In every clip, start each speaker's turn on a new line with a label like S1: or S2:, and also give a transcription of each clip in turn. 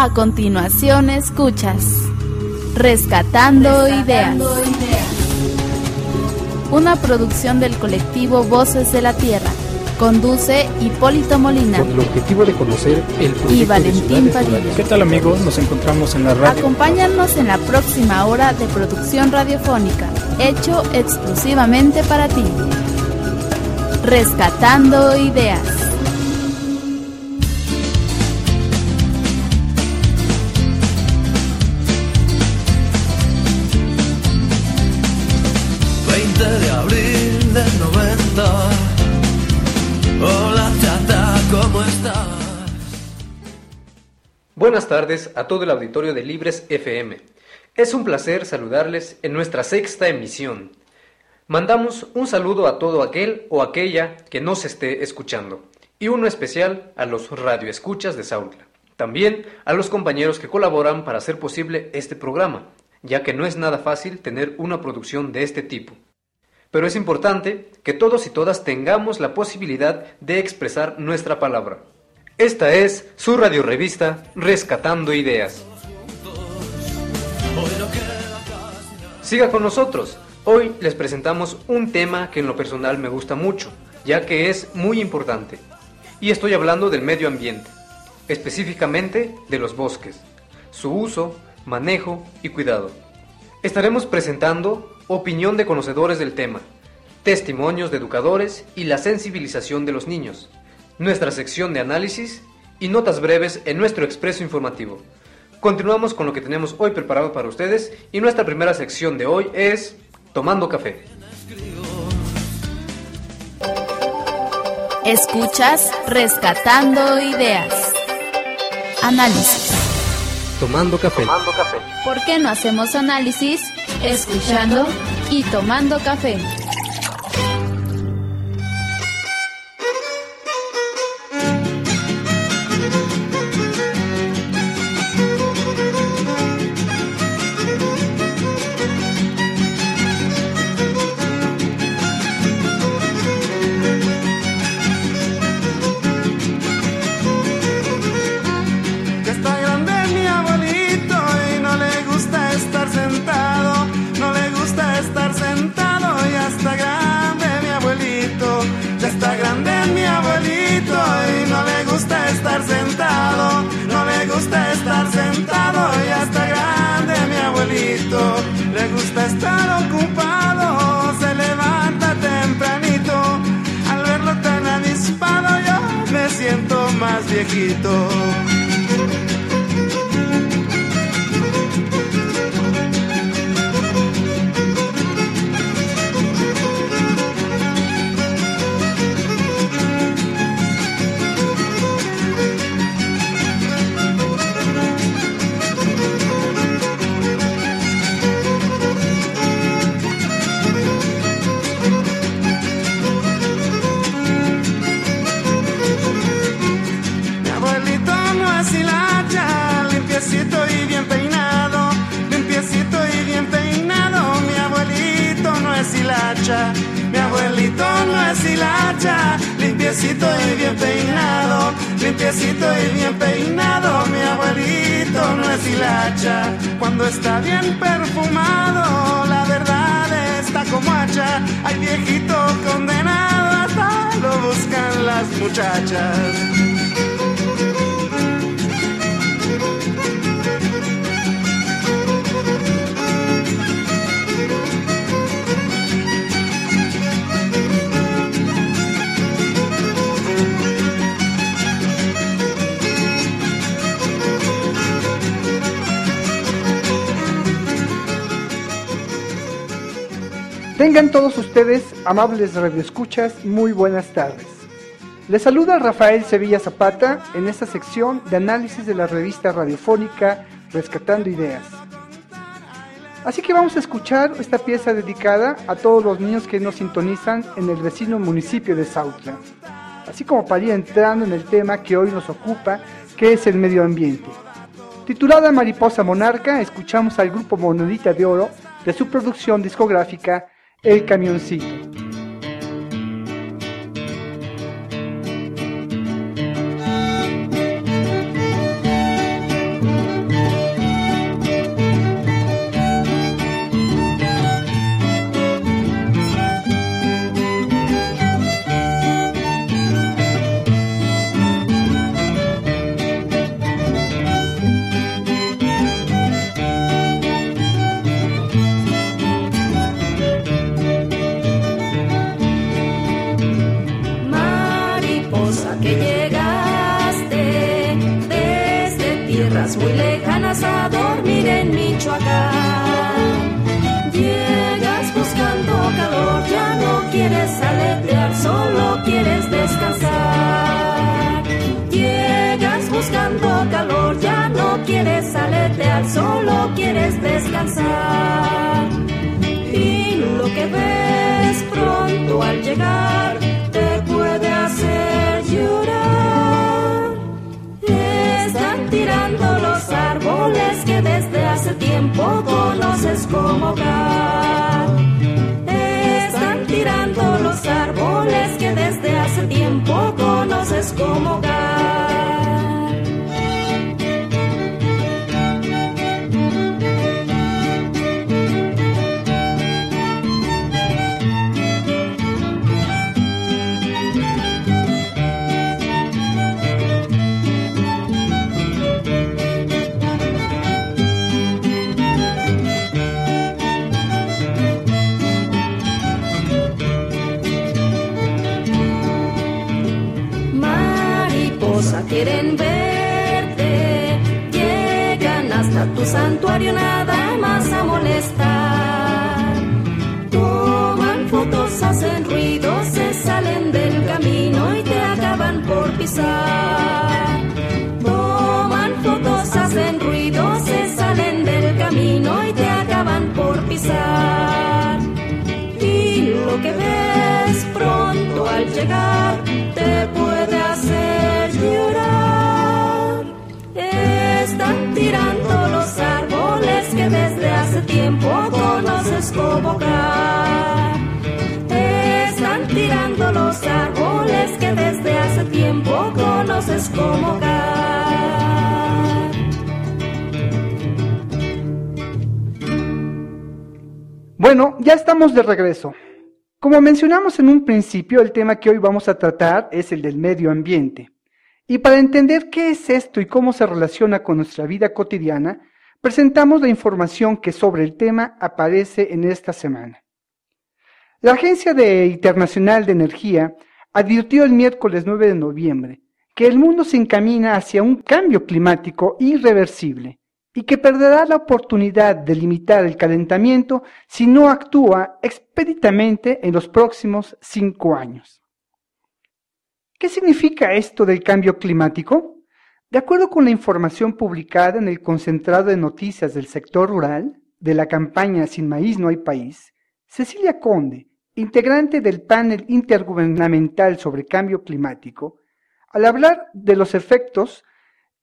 S1: A continuación escuchas Rescatando, Ideas. Una producción del colectivo Voces de la Tierra. Conduce Hipólito Molina.
S2: Con el objetivo de conocer el
S1: y Valentín Padilla.
S2: ¿Qué tal amigos? Nos encontramos en la radio.
S1: Acompáñanos en la próxima hora de producción radiofónica, hecho exclusivamente para ti. Rescatando Ideas.
S3: Abril del 90. Hola chata, ¿cómo estás?
S4: Buenas tardes a todo el auditorio de Libres FM. Es un placer saludarles en nuestra sexta emisión. Mandamos un saludo a todo aquel o aquella que nos esté escuchando y uno especial a los radioescuchas de Saúl. También a los compañeros que colaboran para hacer posible este programa, ya que no es nada fácil tener una producción de este tipo pero es importante que todos y todas tengamos la posibilidad de expresar nuestra palabra. Esta es su radiorevista Rescatando Ideas. Siga con nosotros. Hoy les presentamos un tema que en lo personal me gusta mucho, ya que es muy importante. Y estoy hablando del medio ambiente, específicamente de los bosques, su uso, manejo y cuidado. Estaremos presentando opinión de conocedores del tema, testimonios de educadores y la sensibilización de los niños, nuestra sección de análisis y notas breves en nuestro expreso informativo. Continuamos con lo que tenemos hoy preparado para ustedes y nuestra primera sección de hoy es Tomando Café.
S1: Escuchas Rescatando Ideas. Análisis.
S4: Tomando café.
S1: Tomando café. ¿Por qué no hacemos análisis escuchando y tomando café. viejito. limpiecito y bien peinado, limpiecito y bien peinado, mi abuelito no es hilacha, cuando está bien perfumado, la verdad está como hacha, hay viejito condenado, hasta lo buscan las muchachas.
S5: Tengan todos ustedes, amables radioescuchas, muy buenas tardes. Les saluda Rafael Sevilla Zapata en esta sección de análisis de la revista radiofónica Rescatando Ideas. Así que vamos a escuchar esta pieza dedicada a todos los niños que nos sintonizan en el vecino municipio de Sautla, así como para ir entrando en el tema que hoy nos ocupa, que es el medio ambiente. Titulada Mariposa Monarca, escuchamos al grupo Monolita de Oro de su producción discográfica El Camioncito.
S6: quieres aletear, solo quieres descansar. Y lo que ves pronto al llegar te puede hacer llorar. Están tirando los árboles que desde hace tiempo conoces como hogar. Están tirando los árboles que desde hace tiempo conoces como hogar. Toman fotos, hacen ruido, se salen del camino y te acaban por pisar. Y lo que ves pronto al llegar te puede hacer llorar. Están tirando los árboles que desde hace tiempo conoces como
S5: Bueno, ya estamos de regreso. Como mencionamos en un principio, el tema que hoy vamos a tratar es el del medio ambiente. Y para entender qué es esto y cómo se relaciona con nuestra vida cotidiana, presentamos la información que sobre el tema aparece en esta semana. La Agencia Internacional de Energía advirtió el miércoles 9 de noviembre que el mundo se encamina hacia un cambio climático irreversible y que perderá la oportunidad de limitar el calentamiento si no actúa expeditamente en los próximos cinco años. ¿Qué significa esto del cambio climático? De acuerdo con la información publicada en el concentrado de noticias del sector rural de la campaña Sin maíz no hay país, Cecilia Conde, integrante del panel intergubernamental sobre cambio climático, al hablar de los efectos,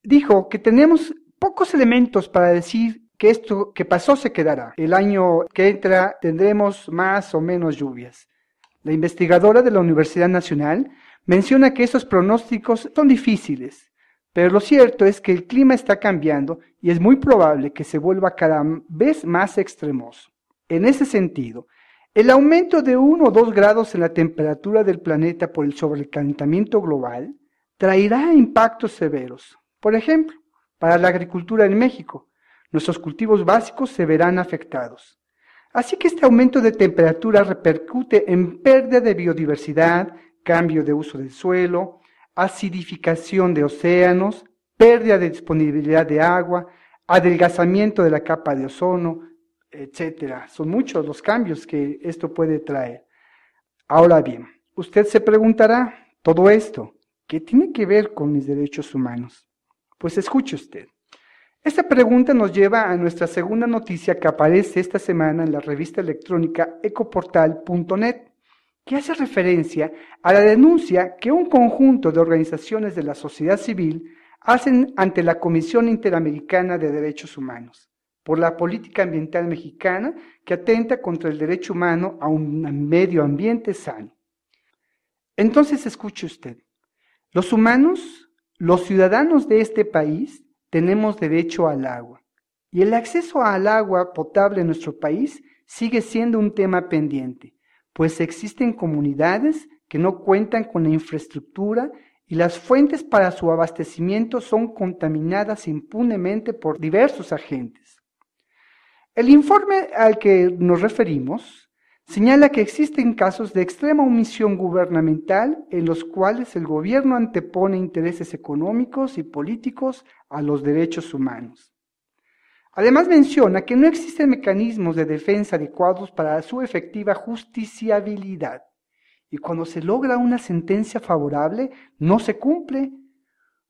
S5: dijo que tenemos pocos elementos para decir que esto que pasó se quedará. El año que entra tendremos más o menos lluvias. La investigadora de la Universidad Nacional menciona que esos pronósticos son difíciles, pero lo cierto es que el clima está cambiando y es muy probable que se vuelva cada vez más extremoso. En ese sentido, el aumento de 1 o 2 grados en la temperatura del planeta por el sobrecalentamiento global traerá impactos severos. Por ejemplo, para la agricultura en México, nuestros cultivos básicos se verán afectados. Así que este aumento de temperatura repercute en pérdida de biodiversidad, cambio de uso del suelo, acidificación de océanos, pérdida de disponibilidad de agua, adelgazamiento de la capa de ozono, etc. Son muchos los cambios que esto puede traer. Ahora bien, usted se preguntará, todo esto, ¿Qué tiene que ver con mis derechos humanos? Pues escuche usted. Esta pregunta nos lleva a nuestra segunda noticia que aparece esta semana en la revista electrónica ecoportal.net, que hace referencia a la denuncia que un conjunto de organizaciones de la sociedad civil hacen ante la Comisión Interamericana de Derechos Humanos por la política ambiental mexicana que atenta contra el derecho humano a un medio ambiente sano. Entonces escuche usted, los humanos, los ciudadanos de este país, tenemos derecho al agua y el acceso al agua potable en nuestro país sigue siendo un tema pendiente, pues existen comunidades que no cuentan con la infraestructura y las fuentes para su abastecimiento son contaminadas impunemente por diversos agentes. El informe al que nos referimos señala que existen casos de extrema omisión gubernamental en los cuales el gobierno antepone intereses económicos y políticos a los derechos humanos. Además menciona que no existen mecanismos de defensa adecuados para su efectiva justiciabilidad y cuando se logra una sentencia favorable no se cumple.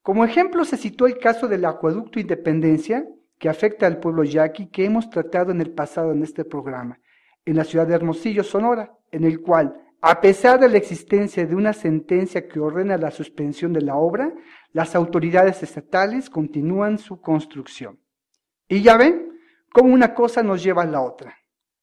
S5: Como ejemplo se citó el caso del acueducto Independencia, que afecta al pueblo yaqui que hemos tratado en el pasado en este programa, en la ciudad de Hermosillo, Sonora, en el cual, a pesar de la existencia de una sentencia que ordena la suspensión de la obra, las autoridades estatales continúan su construcción. Y ya ven cómo una cosa nos lleva a la otra,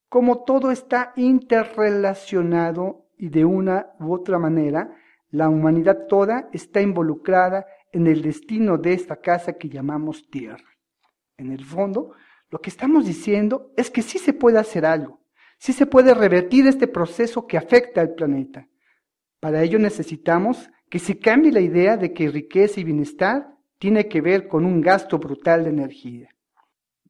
S5: cómo todo está interrelacionado y de una u otra manera la humanidad toda está involucrada en el destino de esta casa que llamamos tierra. En el fondo, lo que estamos diciendo es que sí se puede hacer algo, sí se puede revertir este proceso que afecta al planeta. Para ello necesitamos que se cambie la idea de que riqueza y bienestar tiene que ver con un gasto brutal de energía.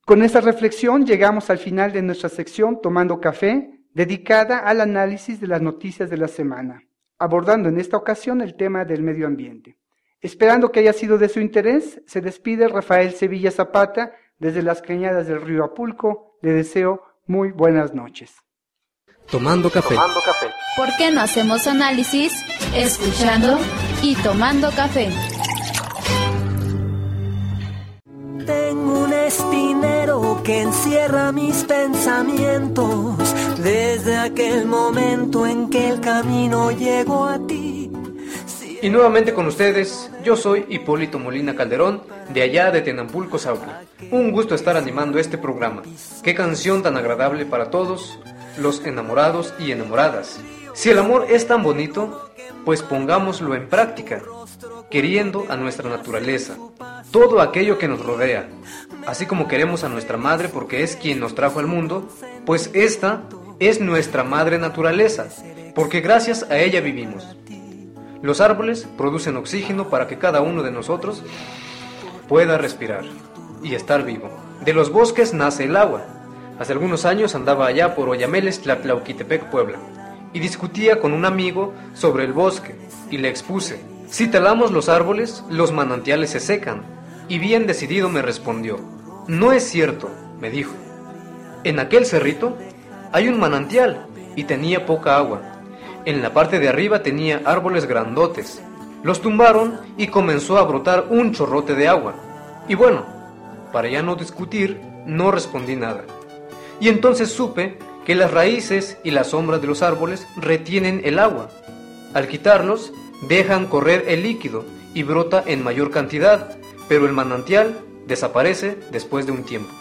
S5: Con esta reflexión llegamos al final de nuestra sección Tomando Café, dedicada al análisis de las noticias de la semana, abordando en esta ocasión el tema del medio ambiente. Esperando que haya sido de su interés, se despide Rafael Sevilla Zapata desde las cañadas del río Apulco. Le deseo muy buenas noches.
S4: Tomando café.
S1: Tomando café. ¿Por qué no hacemos análisis escuchando y tomando café?
S7: Tengo un espinero que encierra mis pensamientos desde aquel momento en que el camino llegó a ti.
S4: Y nuevamente con ustedes, yo soy Hipólito Molina Calderón, de allá de Tenampulco, Sauca. Un gusto estar animando este programa. Qué canción tan agradable para todos los enamorados y enamoradas. Si el amor es tan bonito, pues pongámoslo en práctica, queriendo a nuestra naturaleza, todo aquello que nos rodea, así como queremos a nuestra madre porque es quien nos trajo al mundo, pues esta es nuestra madre naturaleza, porque gracias a ella vivimos. Los árboles producen oxígeno para que cada uno de nosotros pueda respirar y estar vivo. De los bosques nace el agua. Hace algunos años andaba allá por Oyameles, Tlatlauquitepec, Puebla, y discutía con un amigo sobre el bosque, y le expuse, si talamos los árboles, los manantiales se secan, y bien decidido me respondió, no es cierto, me dijo. En aquel cerrito hay un manantial, y tenía poca agua, en la parte de arriba tenía árboles grandotes. Los tumbaron y comenzó a brotar un chorrote de agua. Y bueno, para ya no discutir, no respondí nada. Y entonces supe que las raíces y las sombras de los árboles retienen el agua. Al quitarlos, dejan correr el líquido y brota en mayor cantidad, pero el manantial desaparece después de un tiempo.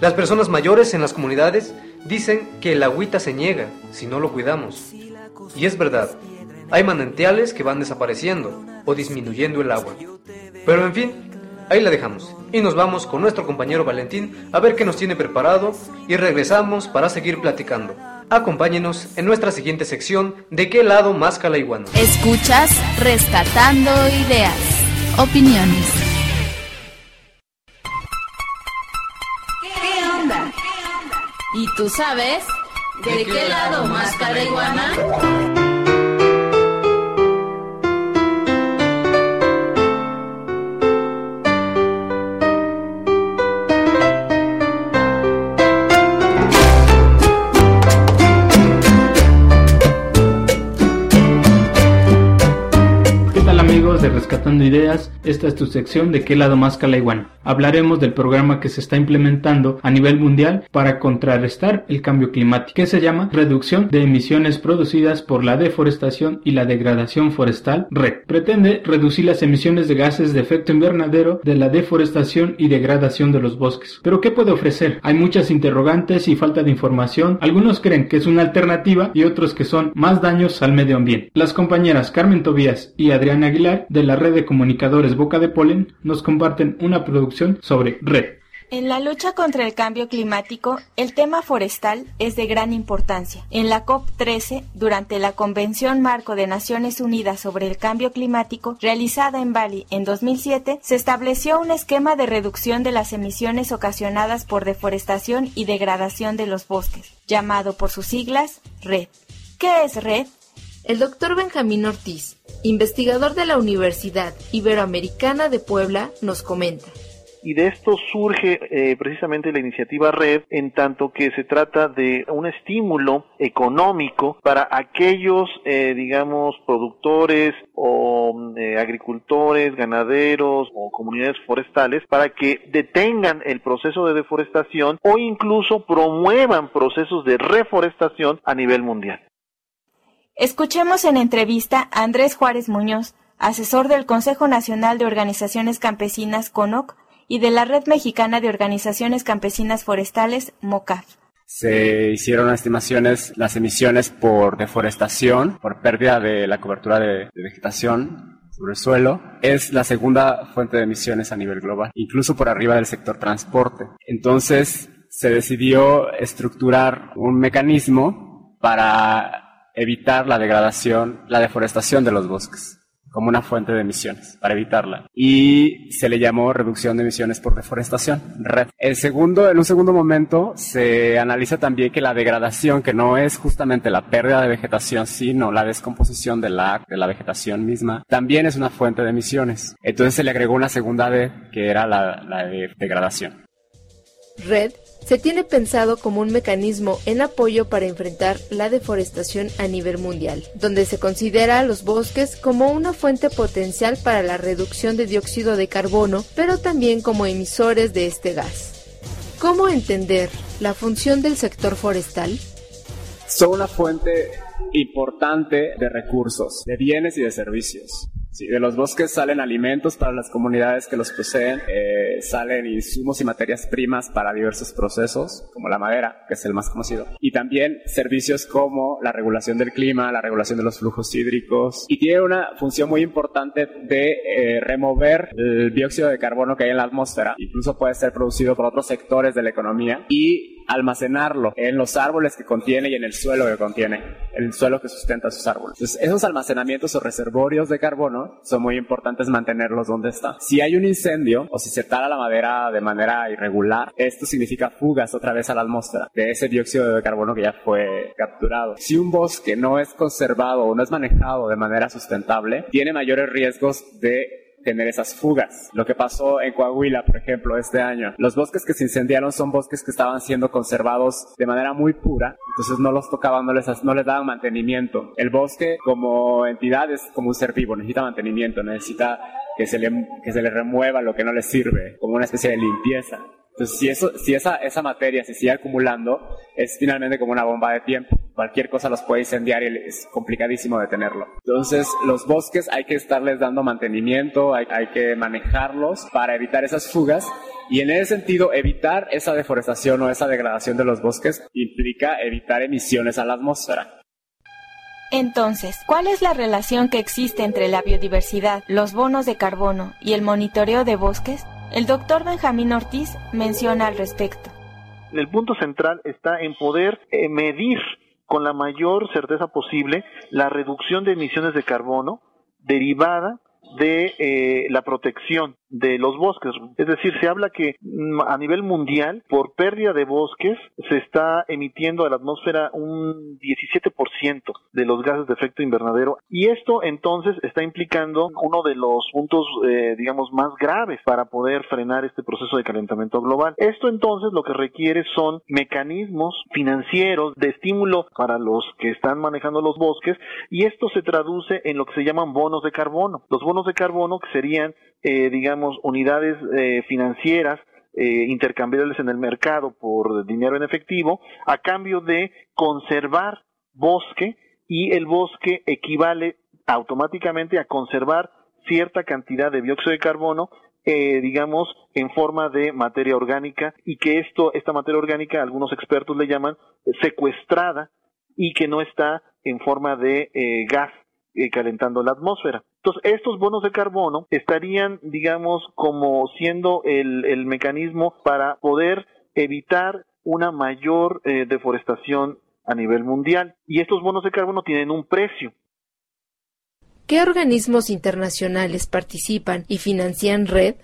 S4: Las personas mayores en las comunidades Dicen que el agüita se niega si no lo cuidamos. Y es verdad, hay manantiales que van desapareciendo o disminuyendo el agua. Pero en fin, ahí la dejamos. Y nos vamos con nuestro compañero Valentín a ver qué nos tiene preparado y regresamos para seguir platicando. Acompáñenos en nuestra siguiente sección de qué lado más la iguana.
S1: Escuchas Rescatando Ideas, Opiniones. ¿Y tú sabes de, qué lado más la iguana?
S2: Aportando ideas, esta es tu sección de qué lado más Calaiwan. Hablaremos del programa que se está implementando a nivel mundial para contrarrestar el cambio climático, que se llama Reducción de emisiones producidas por la deforestación y la degradación forestal, RED. Pretende reducir las emisiones de gases de efecto invernadero de la deforestación y degradación de los bosques. Pero ¿qué puede ofrecer? Hay muchas interrogantes y falta de información. Algunos creen que es una alternativa y otros que son más daños al medio ambiente. Las compañeras Carmen Tobías y Adriana Aguilar de la red de comunicadores Boca de Polen nos comparten una producción sobre red.
S8: En la lucha contra el cambio climático, el tema forestal es de gran importancia. En la COP13, durante la Convención Marco de Naciones Unidas sobre el Cambio Climático, realizada en Bali en 2007, se estableció un esquema de reducción de las emisiones ocasionadas por deforestación y degradación de los bosques, llamado por sus siglas RED. ¿Qué es RED?
S9: El doctor Benjamín Ortiz, investigador de la Universidad Iberoamericana de Puebla, nos comenta
S10: y de esto surge eh, precisamente la iniciativa Red en tanto que se trata de un estímulo económico para aquellos, eh, digamos, productores o eh, agricultores, ganaderos o comunidades forestales para que detengan el proceso de deforestación o incluso promuevan procesos de reforestación a nivel mundial.
S8: Escuchemos en entrevista a Andrés Juárez Muñoz, asesor del Consejo Nacional de Organizaciones Campesinas CONOC y de la Red Mexicana de Organizaciones Campesinas Forestales MOCAF.
S11: Se hicieron estimaciones las emisiones por deforestación, por pérdida de la cobertura de, vegetación sobre el suelo, es la segunda fuente de emisiones a nivel global, incluso por arriba del sector transporte. Entonces se decidió estructurar un mecanismo para evitar la degradación, la deforestación de los bosques como una fuente de emisiones, para evitarla. Y se le llamó reducción de emisiones por deforestación, El segundo, en un segundo momento, se analiza también que la degradación, que no es justamente la pérdida de vegetación, sino la descomposición de la, de la vegetación misma, también es una fuente de emisiones. Entonces se le agregó una segunda D, que era la, la de degradación.
S9: Red se tiene pensado como un mecanismo en apoyo para enfrentar la deforestación a nivel mundial, donde se considera a los bosques como una fuente potencial para la reducción de dióxido de carbono, pero también como emisores de este gas. ¿Cómo entender la función del sector forestal?
S11: Son una fuente importante de recursos, de bienes y de servicios. Sí, de los bosques salen alimentos para las comunidades que los poseen, eh, salen insumos y materias primas para diversos procesos, como la madera, que es el más conocido, y también servicios como la regulación del clima, la regulación de los flujos hídricos, y tiene una función muy importante de eh, remover el dióxido de carbono que hay en la atmósfera, incluso puede ser producido por otros sectores de la economía, y almacenarlo en los árboles que contiene y en el suelo que contiene, el suelo que sustenta sus árboles. Entonces, esos almacenamientos o reservorios de carbono son muy importantes mantenerlos donde está. Si hay un incendio o si se tala la madera de manera irregular, esto significa fugas otra vez a la atmósfera de ese dióxido de carbono que ya fue capturado. Si un bosque no es conservado o no es manejado de manera sustentable, tiene mayores riesgos de tener esas fugas. Lo que pasó en Coahuila, por ejemplo, este año. Los bosques que se incendiaron son bosques que estaban siendo conservados de manera muy pura, entonces no los tocaban, no les, no les daban mantenimiento. El bosque como entidad es como un ser vivo, necesita mantenimiento, necesita que se le, que se le remueva lo que no le sirve, como una especie de limpieza. Entonces, si, eso, si esa, esa materia se sigue acumulando, es finalmente como una bomba de tiempo. Cualquier cosa los puede incendiar y es complicadísimo detenerlo. Entonces, los bosques hay que estarles dando mantenimiento, hay, hay que manejarlos para evitar esas fugas. Y en ese sentido, evitar esa deforestación o esa degradación de los bosques implica evitar emisiones a la atmósfera.
S8: Entonces, ¿cuál es la relación que existe entre la biodiversidad, los bonos de carbono y el monitoreo de bosques? El doctor Benjamín Ortiz menciona al respecto.
S10: El punto central está en poder eh, medir con la mayor certeza posible la reducción de emisiones de carbono derivada de eh, la protección de los bosques. Es decir, se habla que mm, a nivel mundial, por pérdida de bosques, se está emitiendo a la atmósfera un 17% de los gases de efecto invernadero y esto entonces está implicando uno de los puntos, eh, digamos, más graves para poder frenar este proceso de calentamiento global. Esto entonces lo que requiere son mecanismos financieros de estímulo para los que están manejando los bosques y esto se traduce en lo que se llaman bonos de carbono. Los bonos de carbono que serían, eh, digamos, unidades eh, financieras eh, intercambiables en el mercado por dinero en efectivo a cambio de conservar bosque y el bosque equivale automáticamente a conservar cierta cantidad de dióxido de carbono eh, digamos, en forma de materia orgánica y que esto, esta materia orgánica, algunos expertos le llaman secuestrada y que no está en forma de eh, gas eh, calentando la atmósfera. Entonces, estos bonos de carbono estarían, digamos, como siendo el, el mecanismo para poder evitar una mayor eh, deforestación a nivel mundial. Y estos bonos de carbono tienen un precio.
S9: ¿Qué organismos internacionales participan y financian RED?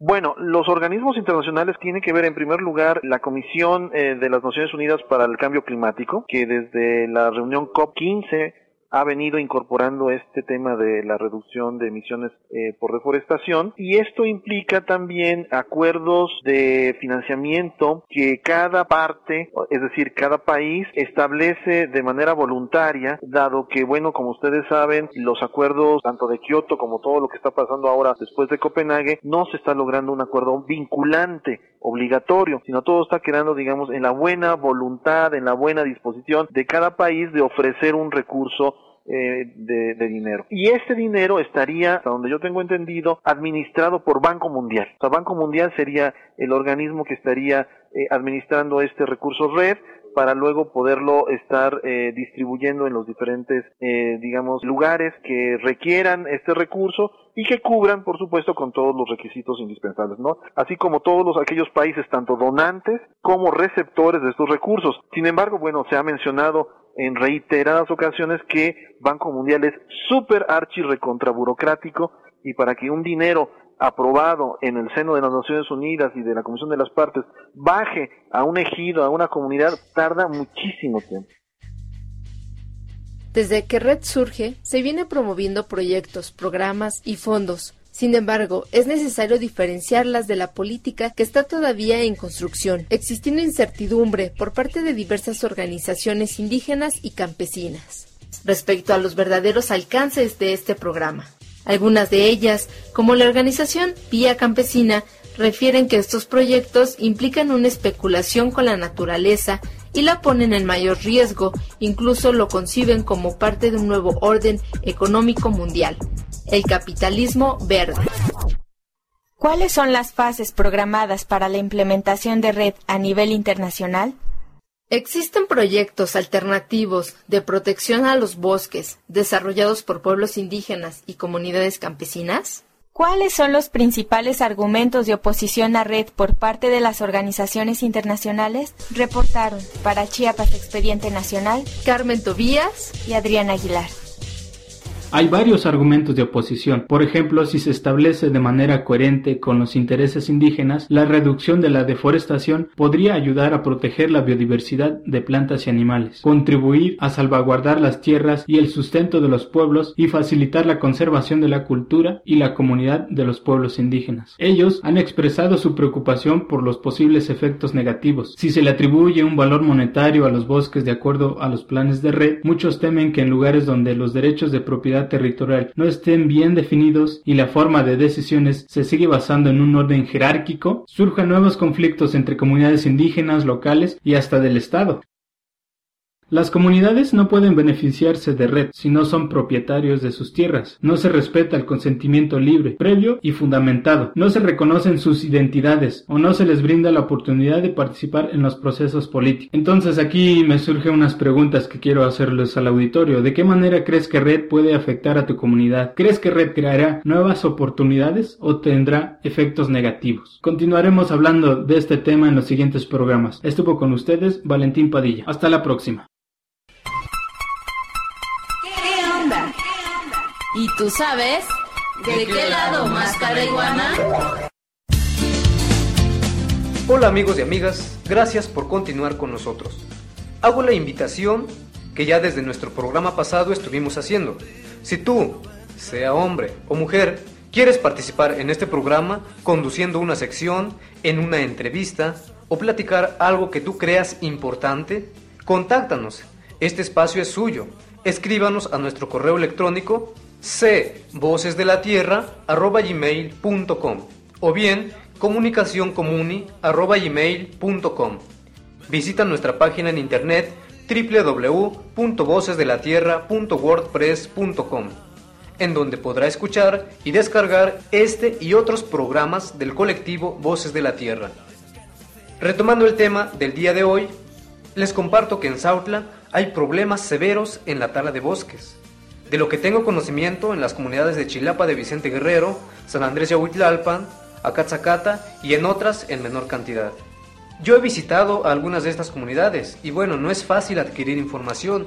S10: Bueno, los organismos internacionales tienen que ver en primer lugar la Comisión eh, de las Naciones Unidas para el Cambio Climático, que desde la reunión COP15 ha venido incorporando este tema de la reducción de emisiones eh, por deforestación y esto implica también acuerdos de financiamiento que cada parte, es decir, cada país establece de manera voluntaria, dado que, bueno, como ustedes saben, los acuerdos tanto de Kioto como todo lo que está pasando ahora después de Copenhague, no se está logrando un acuerdo vinculante obligatorio, sino todo está quedando, digamos, en la buena voluntad, en la buena disposición de cada país de ofrecer un recurso eh, de, dinero. Y este dinero estaría, hasta donde yo tengo entendido, administrado por Banco Mundial. O sea, Banco Mundial sería el organismo que estaría eh, administrando este recurso red para luego poderlo estar eh, distribuyendo en los diferentes, digamos, lugares que requieran este recurso y que cubran, por supuesto, con todos los requisitos indispensables, ¿no? Así como todos los, aquellos países, tanto donantes como receptores de estos recursos. Sin embargo, bueno, se ha mencionado en reiteradas ocasiones que Banco Mundial es súper archi recontra burocrático y para que un dinero aprobado en el seno de las Naciones Unidas y de la Comisión de las Partes baje a un ejido, a una comunidad, tarda muchísimo tiempo.
S9: Desde que Red surge, se viene promoviendo proyectos, programas y fondos sin embargo, es necesario diferenciarlas de la política que está todavía en construcción, existiendo incertidumbre por parte de diversas organizaciones indígenas y campesinas respecto a los verdaderos alcances de este programa. Algunas de ellas, como la organización Vía Campesina, refieren que estos proyectos implican una especulación con la naturaleza y la ponen en mayor riesgo, incluso lo conciben como parte de un nuevo orden económico mundial, el capitalismo verde.
S8: ¿Cuáles son las fases programadas para la implementación de red a nivel internacional?
S9: Existen proyectos alternativos de protección a los bosques desarrollados por pueblos indígenas y comunidades campesinas.
S8: ¿Cuáles son los principales argumentos de oposición a red por parte de las organizaciones internacionales? Reportaron para Chiapas Expediente Nacional
S9: Carmen Tobías
S8: y Adrián Aguilar.
S2: Hay varios argumentos de oposición. Por ejemplo, si se establece de manera coherente con los intereses indígenas, la reducción de la deforestación podría ayudar a proteger la biodiversidad de plantas y animales, contribuir a salvaguardar las tierras y el sustento de los pueblos y facilitar la conservación de la cultura y la comunidad de los pueblos indígenas. Ellos han expresado su preocupación por los posibles efectos negativos. Si se le atribuye un valor monetario a los bosques de acuerdo a los planes de red, muchos temen que en lugares donde los derechos de propiedad territorial no estén bien definidos y la forma de decisiones se sigue basando en un orden jerárquico, surjan nuevos conflictos entre comunidades indígenas locales y hasta del Estado. Las comunidades no pueden beneficiarse de red si no son propietarios de sus tierras. No se respeta el consentimiento libre, previo y fundamentado. No se reconocen sus identidades o no se les brinda la oportunidad de participar en los procesos políticos. Entonces aquí me surgen unas preguntas que quiero hacerles al auditorio. ¿De qué manera crees que red puede afectar a tu comunidad? ¿Crees que red creará nuevas oportunidades o tendrá efectos negativos? Continuaremos hablando de este tema en los siguientes programas. Estuvo con ustedes Valentín Padilla. Hasta la próxima.
S9: ¿Y tú sabes?
S1: ¿De qué lado más iguana?
S4: Hola amigos y amigas, gracias por continuar con nosotros. Hago la invitación que ya desde nuestro programa pasado estuvimos haciendo. Si tú, sea hombre o mujer, quieres participar en este programa conduciendo una sección, en una entrevista o platicar algo que tú creas importante, contáctanos. Este espacio es suyo. Escríbanos a nuestro correo electrónico cvocesdelatierra.com o bien comunicacioncomuni.gmail.com Visita nuestra página en internet www.vocesdelatierra.wordpress.com en donde podrá escuchar y descargar este y otros programas del colectivo Voces de la Tierra. Retomando el tema del día de hoy, les comparto que en Sautla hay problemas severos en la tala de bosques. De lo que tengo conocimiento en las comunidades de Chilapa de Vicente Guerrero, San Andrés Yahuitlalpan, Acazacata y en otras en menor cantidad. Yo he visitado algunas de estas comunidades y bueno, no es fácil adquirir información,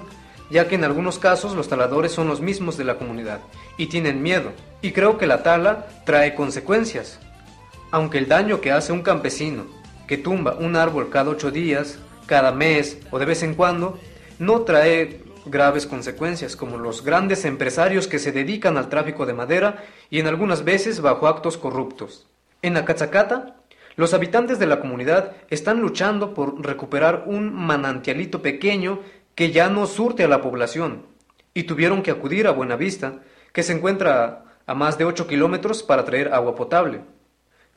S4: ya que en algunos casos los taladores son los mismos de la comunidad y tienen miedo, y creo que la tala trae consecuencias. Aunque el daño que hace un campesino, que tumba un árbol cada ocho días, cada mes o de vez en cuando, no trae graves consecuencias, como los grandes empresarios que se dedican al tráfico de madera y en algunas veces bajo actos corruptos. En Acazacata, los habitantes de la comunidad están luchando por recuperar un manantialito pequeño que ya no surte a la población y tuvieron que acudir a Buenavista, que se encuentra a más de 8 kilómetros para traer agua potable.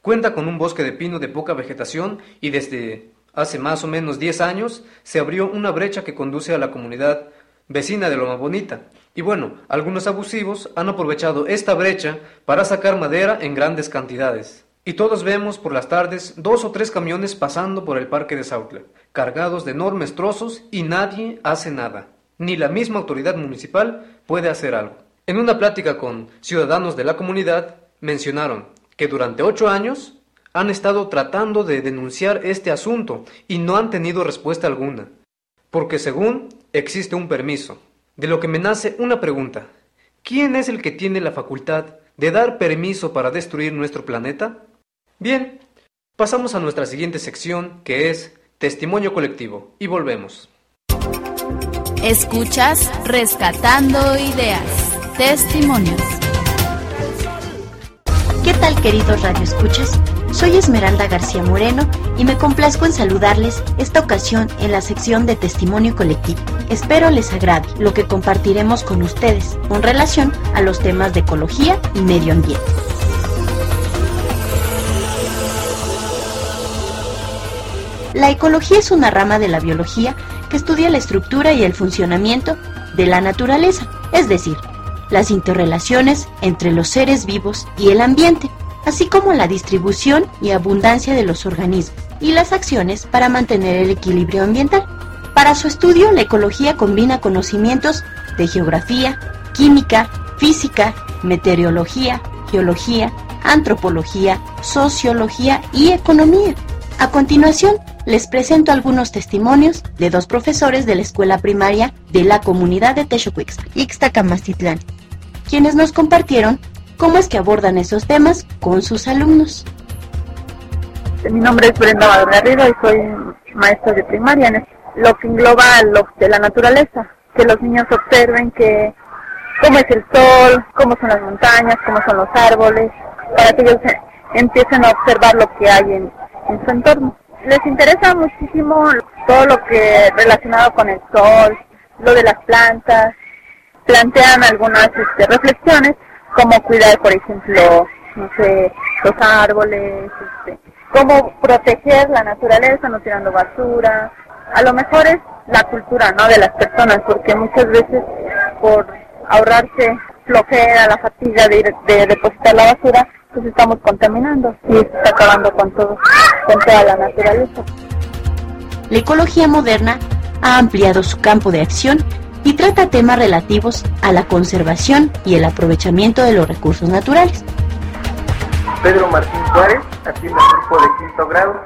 S4: Cuenta con un bosque de pino de poca vegetación y desde hace más o menos 10 años se abrió una brecha que conduce a la comunidad vecina de Loma Bonita. Y bueno, algunos abusivos han aprovechado esta brecha para sacar madera en grandes cantidades. Y todos vemos por las tardes dos o tres camiones pasando por el parque de Sautla, cargados de enormes trozos y nadie hace nada. Ni la misma autoridad municipal puede hacer algo. En una plática con ciudadanos de la comunidad, mencionaron que durante ocho años han estado tratando de denunciar este asunto y no han tenido respuesta alguna. Porque según existe un permiso, de lo que me nace una pregunta. ¿Quién es el que tiene la facultad de dar permiso para destruir nuestro planeta? Bien, pasamos a nuestra siguiente sección que es Testimonio Colectivo y volvemos.
S1: Escuchas Rescatando Ideas. Testimonios.
S12: ¿Qué tal queridos radioescuchas? Soy Esmeralda García Moreno y me complazco en saludarles esta ocasión en la sección de Testimonio Colectivo. Espero les agrade lo que compartiremos con ustedes con relación a los temas de ecología y medio ambiente. La ecología es una rama de la biología que estudia la estructura y el funcionamiento de la naturaleza, es decir, las interrelaciones entre los seres vivos y el ambiente así como la distribución y abundancia de los organismos y las acciones para mantener el equilibrio ambiental. Para su estudio, la ecología combina conocimientos de geografía, química, física, meteorología, geología, antropología, sociología y economía. A continuación, les presento algunos testimonios de dos profesores de la escuela primaria de la comunidad de Texocuixtla, Ixtacamastitlán, quienes nos compartieron cómo es que abordan esos temas con sus alumnos.
S13: Mi nombre es Brenda Valgarrido y soy maestra de primaria. Lo que engloba lo de la naturaleza, que los niños observen que cómo es el sol, cómo son las montañas, cómo son los árboles, para que ellos empiecen a observar lo que hay en, su entorno. Les interesa muchísimo todo lo que relacionado con el sol, lo de las plantas, plantean algunas este, reflexiones cómo cuidar, por ejemplo, no sé, los árboles, este, cómo proteger la naturaleza no tirando basura. A lo mejor es la cultura, ¿no? De las personas, porque muchas veces por ahorrarse flojera, la fatiga de, de depositar la basura, pues estamos contaminando y está acabando con todo, con toda la naturaleza.
S12: La ecología moderna ha ampliado su campo de acción y trata temas relativos a la conservación y el aprovechamiento de los recursos naturales.
S14: Pedro Martín Suárez, en el grupo de quinto grado.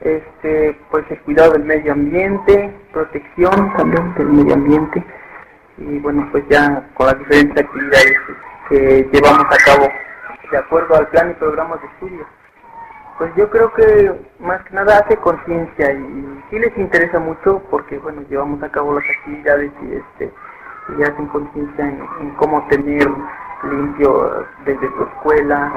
S14: Este, pues el cuidado del medio ambiente, protección también del medio ambiente y bueno, pues ya con las diferentes actividades que llevamos a cabo de acuerdo al plan y programas de estudio. Pues yo creo que más que nada hace conciencia y, sí les interesa mucho porque bueno llevamos a cabo las actividades y este y hacen conciencia en, cómo tener limpio desde su escuela,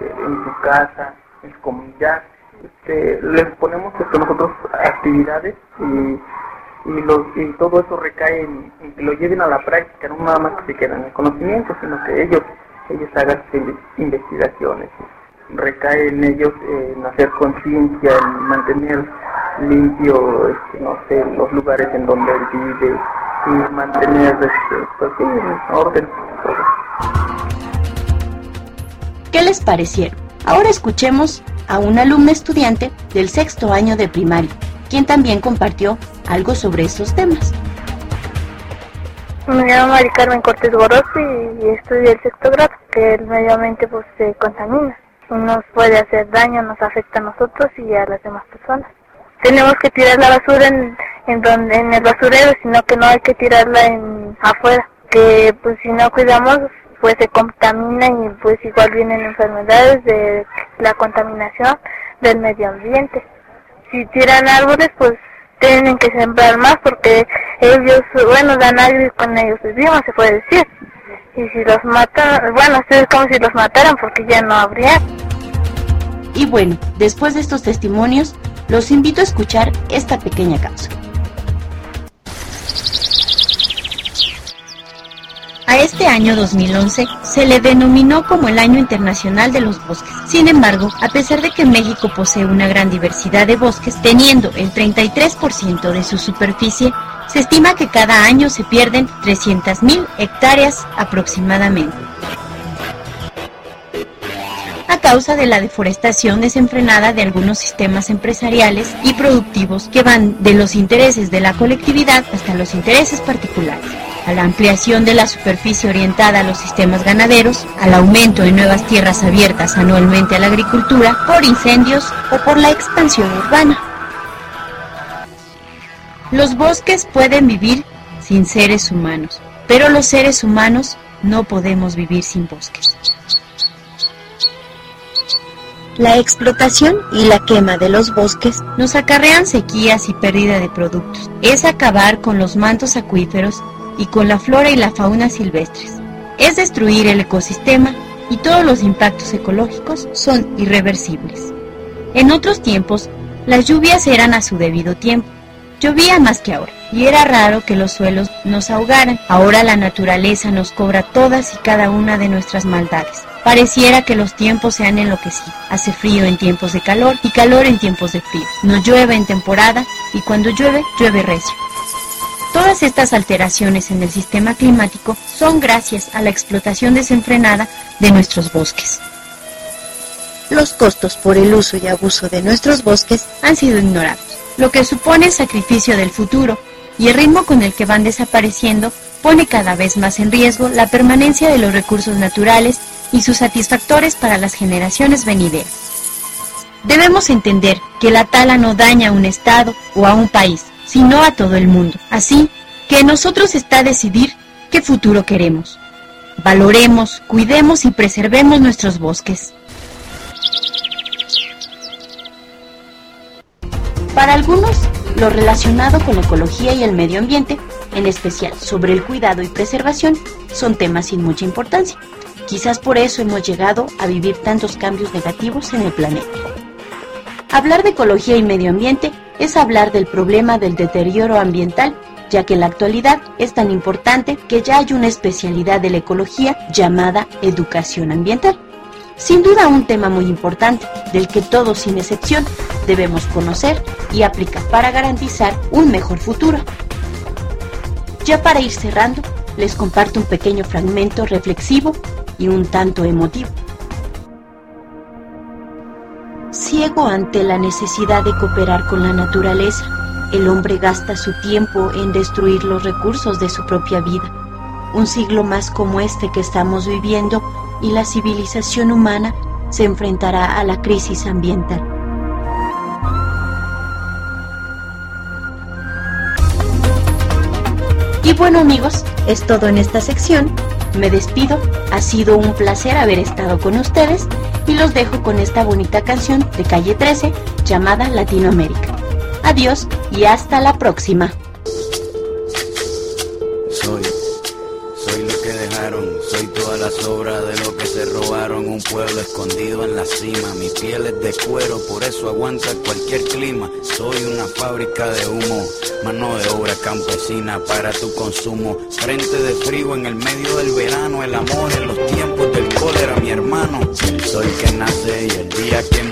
S14: este, en su casa, en su comunidad. Este, les ponemos esto nosotros actividades y y, los, y todo eso recae en, que lo lleven a la práctica, no nada más que se queden en el conocimiento, sino que ellos, ellos hagan investigaciones. Recae en ellos eh, en hacer conciencia, en mantener limpio, este, no sé, los lugares en donde él vive y mantener, este, pues en orden.
S12: ¿Qué les parecieron? Ahora escuchemos a un alumno estudiante del sexto año de primaria, quien también compartió algo sobre estos temas.
S15: Me llamo Mari Carmen Cortés Gorospi y estudio el sexto grado, que el medio ambiente pues se contamina. Nos puede hacer daño, nos afecta a nosotros y a las demás personas. Tenemos que tirar la basura en, en, donde, en el basurero, sino que no hay que tirarla en afuera, que pues si no cuidamos pues se contamina y pues igual vienen enfermedades de la contaminación del medio ambiente. Si tiran árboles pues tienen que sembrar más porque ellos, bueno, dan aire con ellos vivimos, se puede decir. Y si los matan, bueno, es como si los mataran porque ya no habría.
S12: Y bueno, después de estos testimonios, los invito a escuchar esta pequeña cápsula. A este año 2011 se le denominó como el Año Internacional de los Bosques. Sin embargo, a pesar de que México posee una gran diversidad de bosques, teniendo el 33% de su superficie, se estima que cada año se pierden 300.000 hectáreas aproximadamente a causa de la deforestación desenfrenada de algunos sistemas empresariales y productivos que van de los intereses de la colectividad hasta los intereses particulares a la ampliación de la superficie orientada a los sistemas ganaderos, al aumento de nuevas tierras abiertas anualmente a la agricultura, por incendios o por la expansión urbana. Los bosques pueden vivir sin seres humanos, pero los seres humanos no podemos vivir sin bosques. La explotación y la quema de los bosques nos acarrean sequías y pérdida de productos. Es acabar con los mantos acuíferos y con la flora y la fauna silvestres. Es destruir el ecosistema y todos los impactos ecológicos son irreversibles. En otros tiempos, las lluvias eran a su debido tiempo. Llovía más que ahora, y era raro que los suelos nos ahogaran. Ahora la naturaleza nos cobra todas y cada una de nuestras maldades. Pareciera que los tiempos se han enloquecido. Hace frío en tiempos de calor y calor en tiempos de frío. No llueve en temporada y cuando llueve, llueve recio. Todas estas alteraciones en el sistema climático son gracias a la explotación desenfrenada de nuestros bosques. Los costos por el uso y abuso de nuestros bosques han sido ignorados, lo que supone el sacrificio del futuro y el ritmo con el que van desapareciendo pone cada vez más en riesgo la permanencia de los recursos naturales y sus satisfactores para las generaciones venideras. Debemos entender que la tala no daña a un Estado o a un país, sino a todo el mundo. Así que en nosotros está decidir qué futuro queremos. Valoremos, cuidemos y preservemos nuestros bosques. Para algunos, lo relacionado con la ecología y el medio ambiente, en especial sobre el cuidado y preservación, son temas sin mucha importancia. Quizás por eso hemos llegado a vivir tantos cambios negativos en el planeta. Hablar de ecología y medio ambiente es hablar del problema del deterioro ambiental, ya que en la actualidad es tan importante que ya hay una especialidad de la ecología llamada educación ambiental. Sin duda un tema muy importante, del que todos sin excepción debemos conocer y aplicar para garantizar un mejor futuro. Ya para ir cerrando, les comparto un pequeño fragmento reflexivo y un tanto emotivo ciego ante la necesidad de cooperar con la naturaleza. El hombre gasta su tiempo en destruir los recursos de su propia vida. Un siglo más como este que estamos viviendo y la civilización humana se enfrentará a la crisis ambiental. Y bueno amigos, es todo en esta sección Me despido, ha sido un placer haber estado con ustedes y los dejo con esta bonita canción de Calle 13 llamada Latinoamérica. Adiós y hasta la próxima.
S16: Pueblo escondido en la cima, mi piel es de cuero, por eso aguanta cualquier clima, soy una fábrica de humo, mano de obra campesina para tu consumo, frente de frío en el medio del verano, el amor en los tiempos del cólera, mi hermano, el que nace y el día que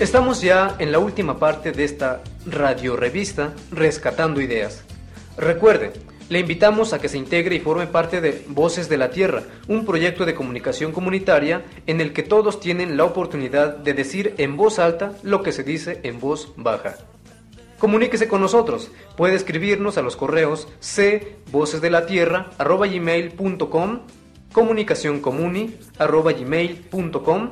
S4: Estamos ya en la última parte de esta radio revista Rescatando Ideas. Recuerde, le invitamos a que se integre y forme parte de Voces de la Tierra, un proyecto de comunicación comunitaria en el que todos tienen la oportunidad de decir en voz alta lo que se dice en voz baja. Comuníquese con nosotros. Puede escribirnos a los correos cvocesdelatierra.gmail.com comunicacioncomuni.gmail.com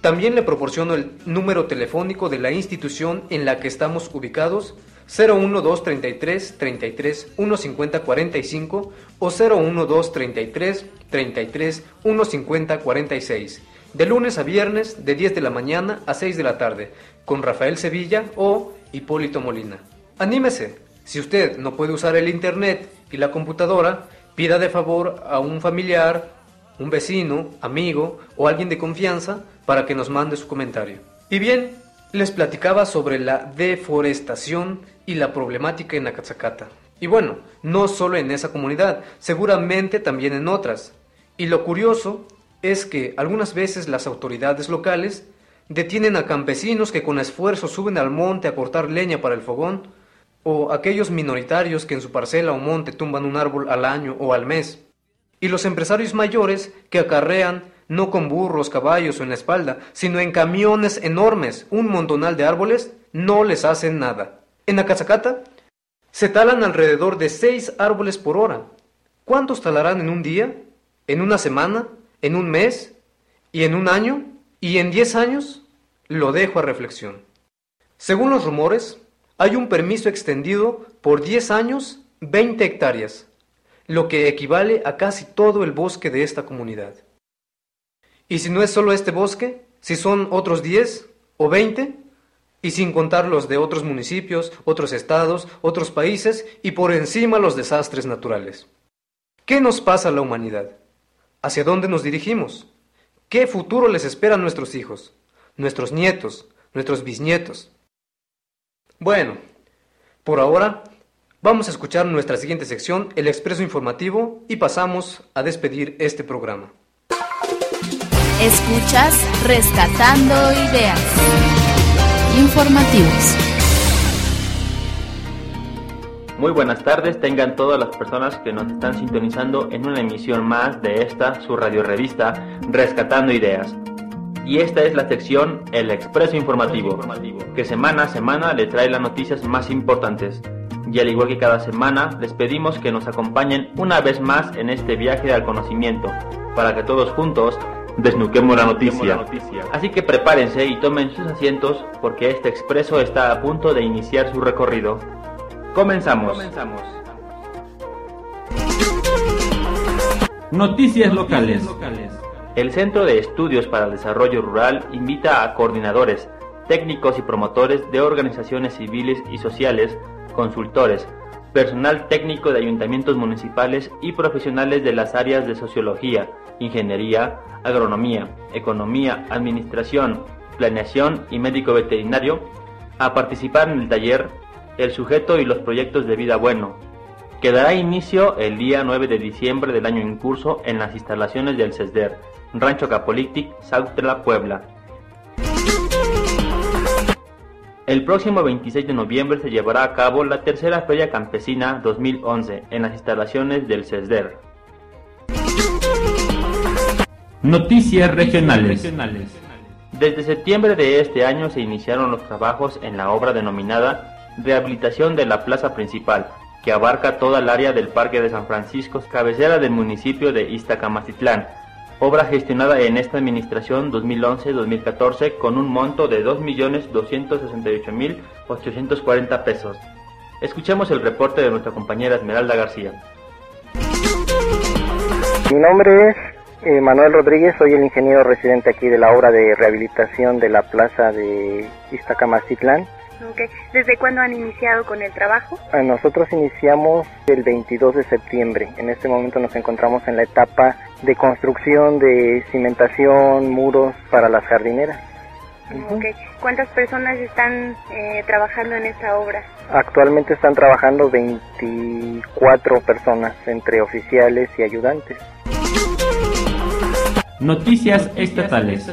S4: También le proporciono el número telefónico de la institución en la que estamos ubicados 01233 33 150 45 o 01233 33 150 46 de lunes a viernes de 10 de la mañana a 6 de la tarde con Rafael Sevilla o Hipólito Molina. Anímese, si usted no puede usar el internet y la computadora, pida de favor a un familiar, un vecino, amigo o alguien de confianza para que nos mande su comentario. Y bien, les platicaba sobre la deforestación y la problemática en Acazacata. Y bueno, no solo en esa comunidad, seguramente también en otras. Y lo curioso es que algunas veces las autoridades locales detienen a campesinos que con esfuerzo suben al monte a cortar leña para el fogón, o aquellos minoritarios que en su parcela o monte tumban un árbol al año o al mes, y los empresarios mayores que acarrean no con burros, caballos o en la espalda, sino en camiones enormes, un montonal de árboles, no les hacen nada. En Acazacata se talan alrededor de seis árboles por hora. ¿Cuántos talarán en un día? ¿En una semana? ¿En un mes? ¿Y en un año? ¿Y en diez años? Lo dejo a reflexión. Según los rumores, hay un permiso extendido por 10 años, 20 hectáreas, lo que equivale a casi todo el bosque de esta comunidad. Y si no es solo este bosque, si son otros 10 o 20, y sin contar los de otros municipios, otros estados, otros países y por encima los desastres naturales. ¿Qué nos pasa a la humanidad? ¿Hacia dónde nos dirigimos? ¿Qué futuro les espera a nuestros hijos, nuestros nietos, nuestros bisnietos? Bueno, por ahora vamos a escuchar nuestra siguiente sección, el expreso informativo, y pasamos a despedir este programa.
S1: Escuchas Rescatando Ideas. Informativos.
S17: Muy buenas tardes, tengan todas las personas que nos están sintonizando en una emisión más de esta, su radio revista, Rescatando Ideas. Y esta es la sección El Expreso Informativo, que semana a semana le trae las noticias más importantes. Y al igual que cada semana, les pedimos que nos acompañen una vez más en este viaje al conocimiento, para que todos juntos desnuquemos la noticia. Así que prepárense y tomen sus asientos porque este expreso está a punto de iniciar su recorrido. Comenzamos. Noticias locales. El Centro de Estudios para el Desarrollo Rural invita a coordinadores, técnicos y promotores de organizaciones civiles y sociales, consultores, personal técnico de ayuntamientos municipales y profesionales de las áreas de sociología, ingeniería, agronomía, economía, administración, planeación y médico veterinario a participar en el taller El sujeto y los proyectos de vida bueno, que dará inicio el día 9 de diciembre del año en curso en las instalaciones del CESDER, Rancho Capolític, Sautla, Puebla. El próximo 26 de noviembre se llevará a cabo la tercera Feria Campesina 2011 en las instalaciones del CESDER. Noticias regionales. Desde septiembre de este año se iniciaron los trabajos en la obra denominada Rehabilitación de la Plaza Principal, que abarca toda el área del Parque de San Francisco, cabecera del municipio de Iztacamacitlán, obra gestionada en esta administración 2011-2014 con un monto de 2.268.840 pesos. Escuchemos el reporte de nuestra compañera Esmeralda García.
S18: Mi nombre es eh, Manuel Rodríguez, soy el ingeniero residente aquí de la obra de rehabilitación de la plaza de Iztacamacitlán.
S15: Okay. ¿Desde cuándo han iniciado con el trabajo?
S18: Ah, Nosotros iniciamos el 22 de septiembre. En este momento nos encontramos en la etapa de construcción de cimentación, muros para las jardineras.
S15: Okay. ¿Cuántas personas están eh, trabajando en esta obra?
S18: Actualmente están trabajando 24 personas entre oficiales y ayudantes.
S17: Noticias estatales.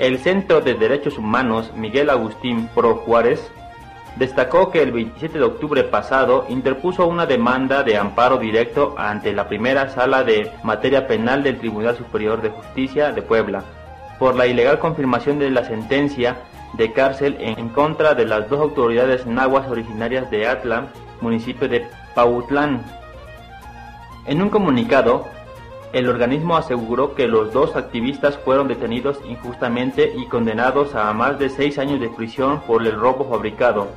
S17: El Centro de Derechos Humanos Miguel Agustín Pro Juárez destacó que el 27 de octubre pasado interpuso una demanda de amparo directo ante la primera sala de materia penal del Tribunal Superior de Justicia de Puebla por la ilegal confirmación de la sentencia de cárcel en contra de las dos autoridades nahuas originarias de Atla, municipio de Pautlán. En un comunicado, el organismo aseguró que los dos activistas fueron detenidos injustamente y condenados a más de seis años de prisión por el robo fabricado,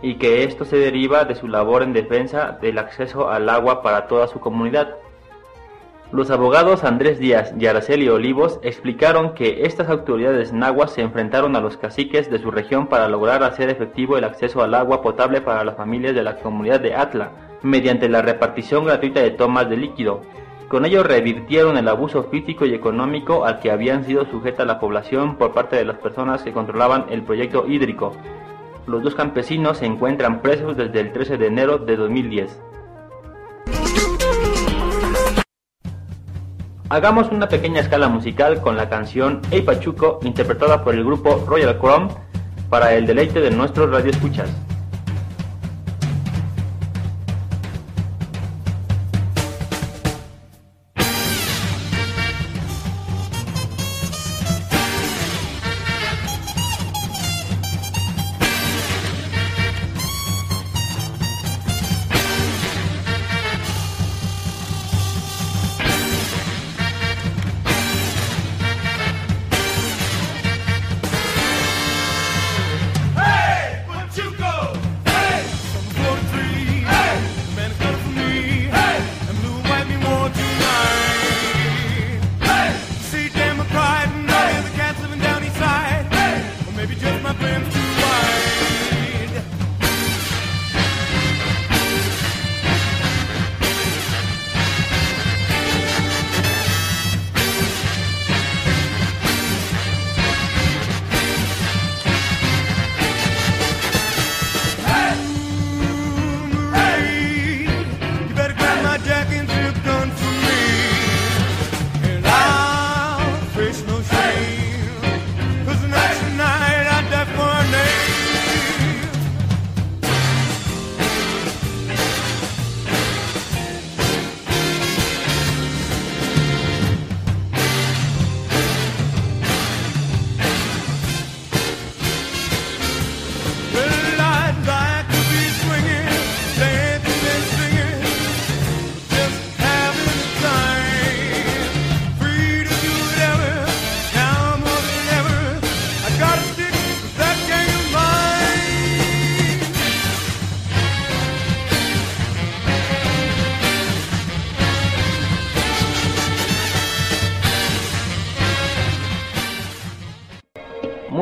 S17: y que esto se deriva de su labor en defensa del acceso al agua para toda su comunidad. Los abogados Andrés Díaz y Araceli Olivos explicaron que estas autoridades nahuas se enfrentaron a los caciques de su región para lograr hacer efectivo el acceso al agua potable para las familias de la comunidad de Atla, mediante la repartición gratuita de tomas de líquido, con ello revirtieron el abuso físico y económico al que habían sido sujeta la población por parte de las personas que controlaban el proyecto hídrico. Los dos campesinos se encuentran presos desde el 13 de enero de 2010. Hagamos una pequeña escala musical con la canción Hey Pachuco interpretada por el grupo Royal Chrome para el deleite de nuestros radioescuchas.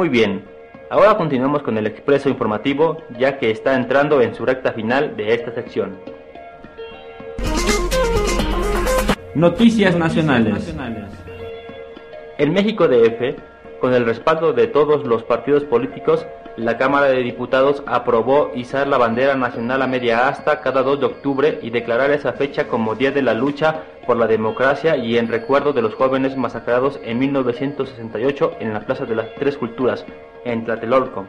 S17: Muy bien, ahora continuamos con el expreso informativo ya que está entrando en su recta final de esta sección. Noticias nacionales. En México DF, con el respaldo de todos los partidos políticos, la Cámara de Diputados aprobó izar la bandera nacional a media asta cada 2 de octubre y declarar esa fecha como Día de la Lucha por la Democracia y en recuerdo de los jóvenes masacrados en 1968 en la Plaza de las Tres Culturas, en Tlatelolco.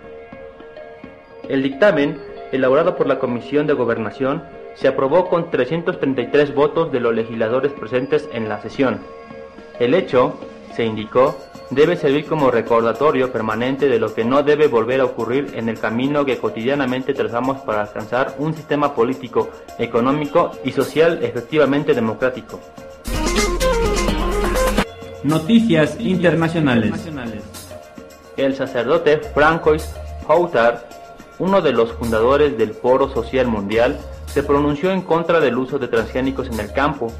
S17: El dictamen, elaborado por la Comisión de Gobernación, se aprobó con 333 votos de los legisladores presentes en la sesión. El hecho, se indicó, debe servir como recordatorio permanente de lo que no debe volver a ocurrir en el camino que cotidianamente trazamos para alcanzar un sistema político, económico y social efectivamente democrático. Noticias internacionales. El sacerdote Francois Houtar, uno de los fundadores del Foro Social Mundial, se pronunció en contra del uso de transgénicos en el campo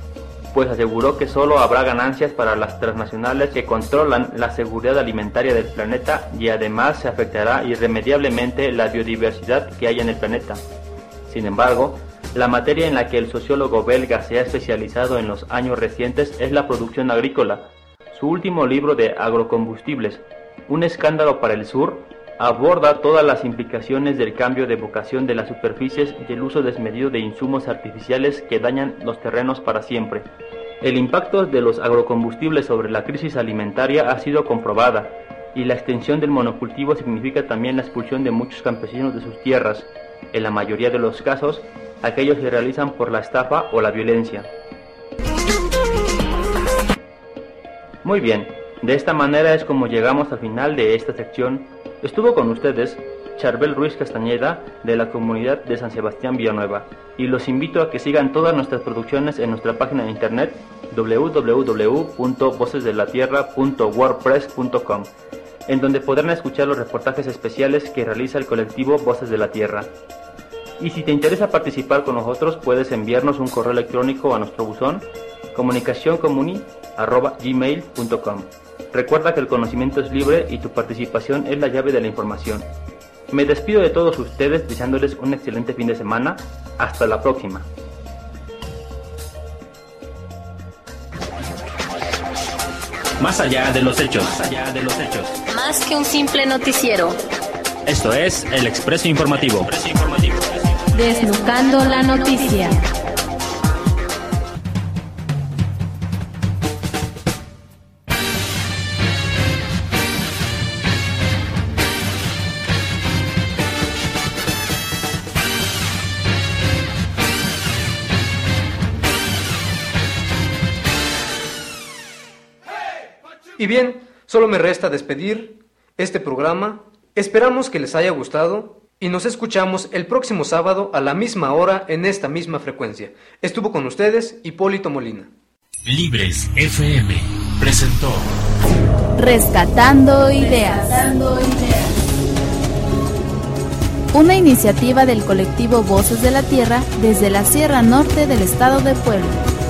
S17: pues aseguró que solo habrá ganancias para las transnacionales que controlan la seguridad alimentaria del planeta y además se afectará irremediablemente la biodiversidad que hay en el planeta. Sin embargo, la materia en la que el sociólogo belga se ha especializado en los años recientes es la producción agrícola. Su último libro de agrocombustibles, Un escándalo para el sur, aborda todas las implicaciones del cambio de vocación de las superficies y el uso desmedido de insumos artificiales que dañan los terrenos para siempre. El impacto de los agrocombustibles sobre la crisis alimentaria ha sido comprobada y la extensión del monocultivo significa también la expulsión de muchos campesinos de sus tierras, en la mayoría de los casos aquellos se realizan por la estafa o la violencia. Muy bien, de esta manera es como llegamos al final de esta sección. Estuvo con ustedes Charbel Ruiz Castañeda de la comunidad de San Sebastián Villanueva. Y los invito a que sigan todas nuestras producciones en nuestra página de internet www.vocesdelatierra.wordpress.com en donde podrán escuchar los reportajes especiales que realiza el colectivo Voces de la Tierra. Y si te interesa participar con nosotros, puedes enviarnos un correo electrónico a nuestro buzón comunicacioncomuni.gmail.com Recuerda que el conocimiento es libre y tu participación es la llave de la información. Me despido de todos ustedes deseándoles un excelente fin de semana. Hasta la próxima. Más allá de los hechos. Más allá de los hechos.
S19: Más que un simple noticiero.
S17: Esto es el Expreso Informativo.
S19: Desnucando la noticia.
S4: Bien, solo me resta despedir este programa. Esperamos que les haya gustado y nos escuchamos el próximo sábado a la misma hora en esta misma frecuencia. Estuvo con ustedes Hipólito Molina.
S20: Libres FM presentó
S1: Rescatando ideas. Una iniciativa del colectivo Voces de la Tierra desde la Sierra Norte del estado de Puebla.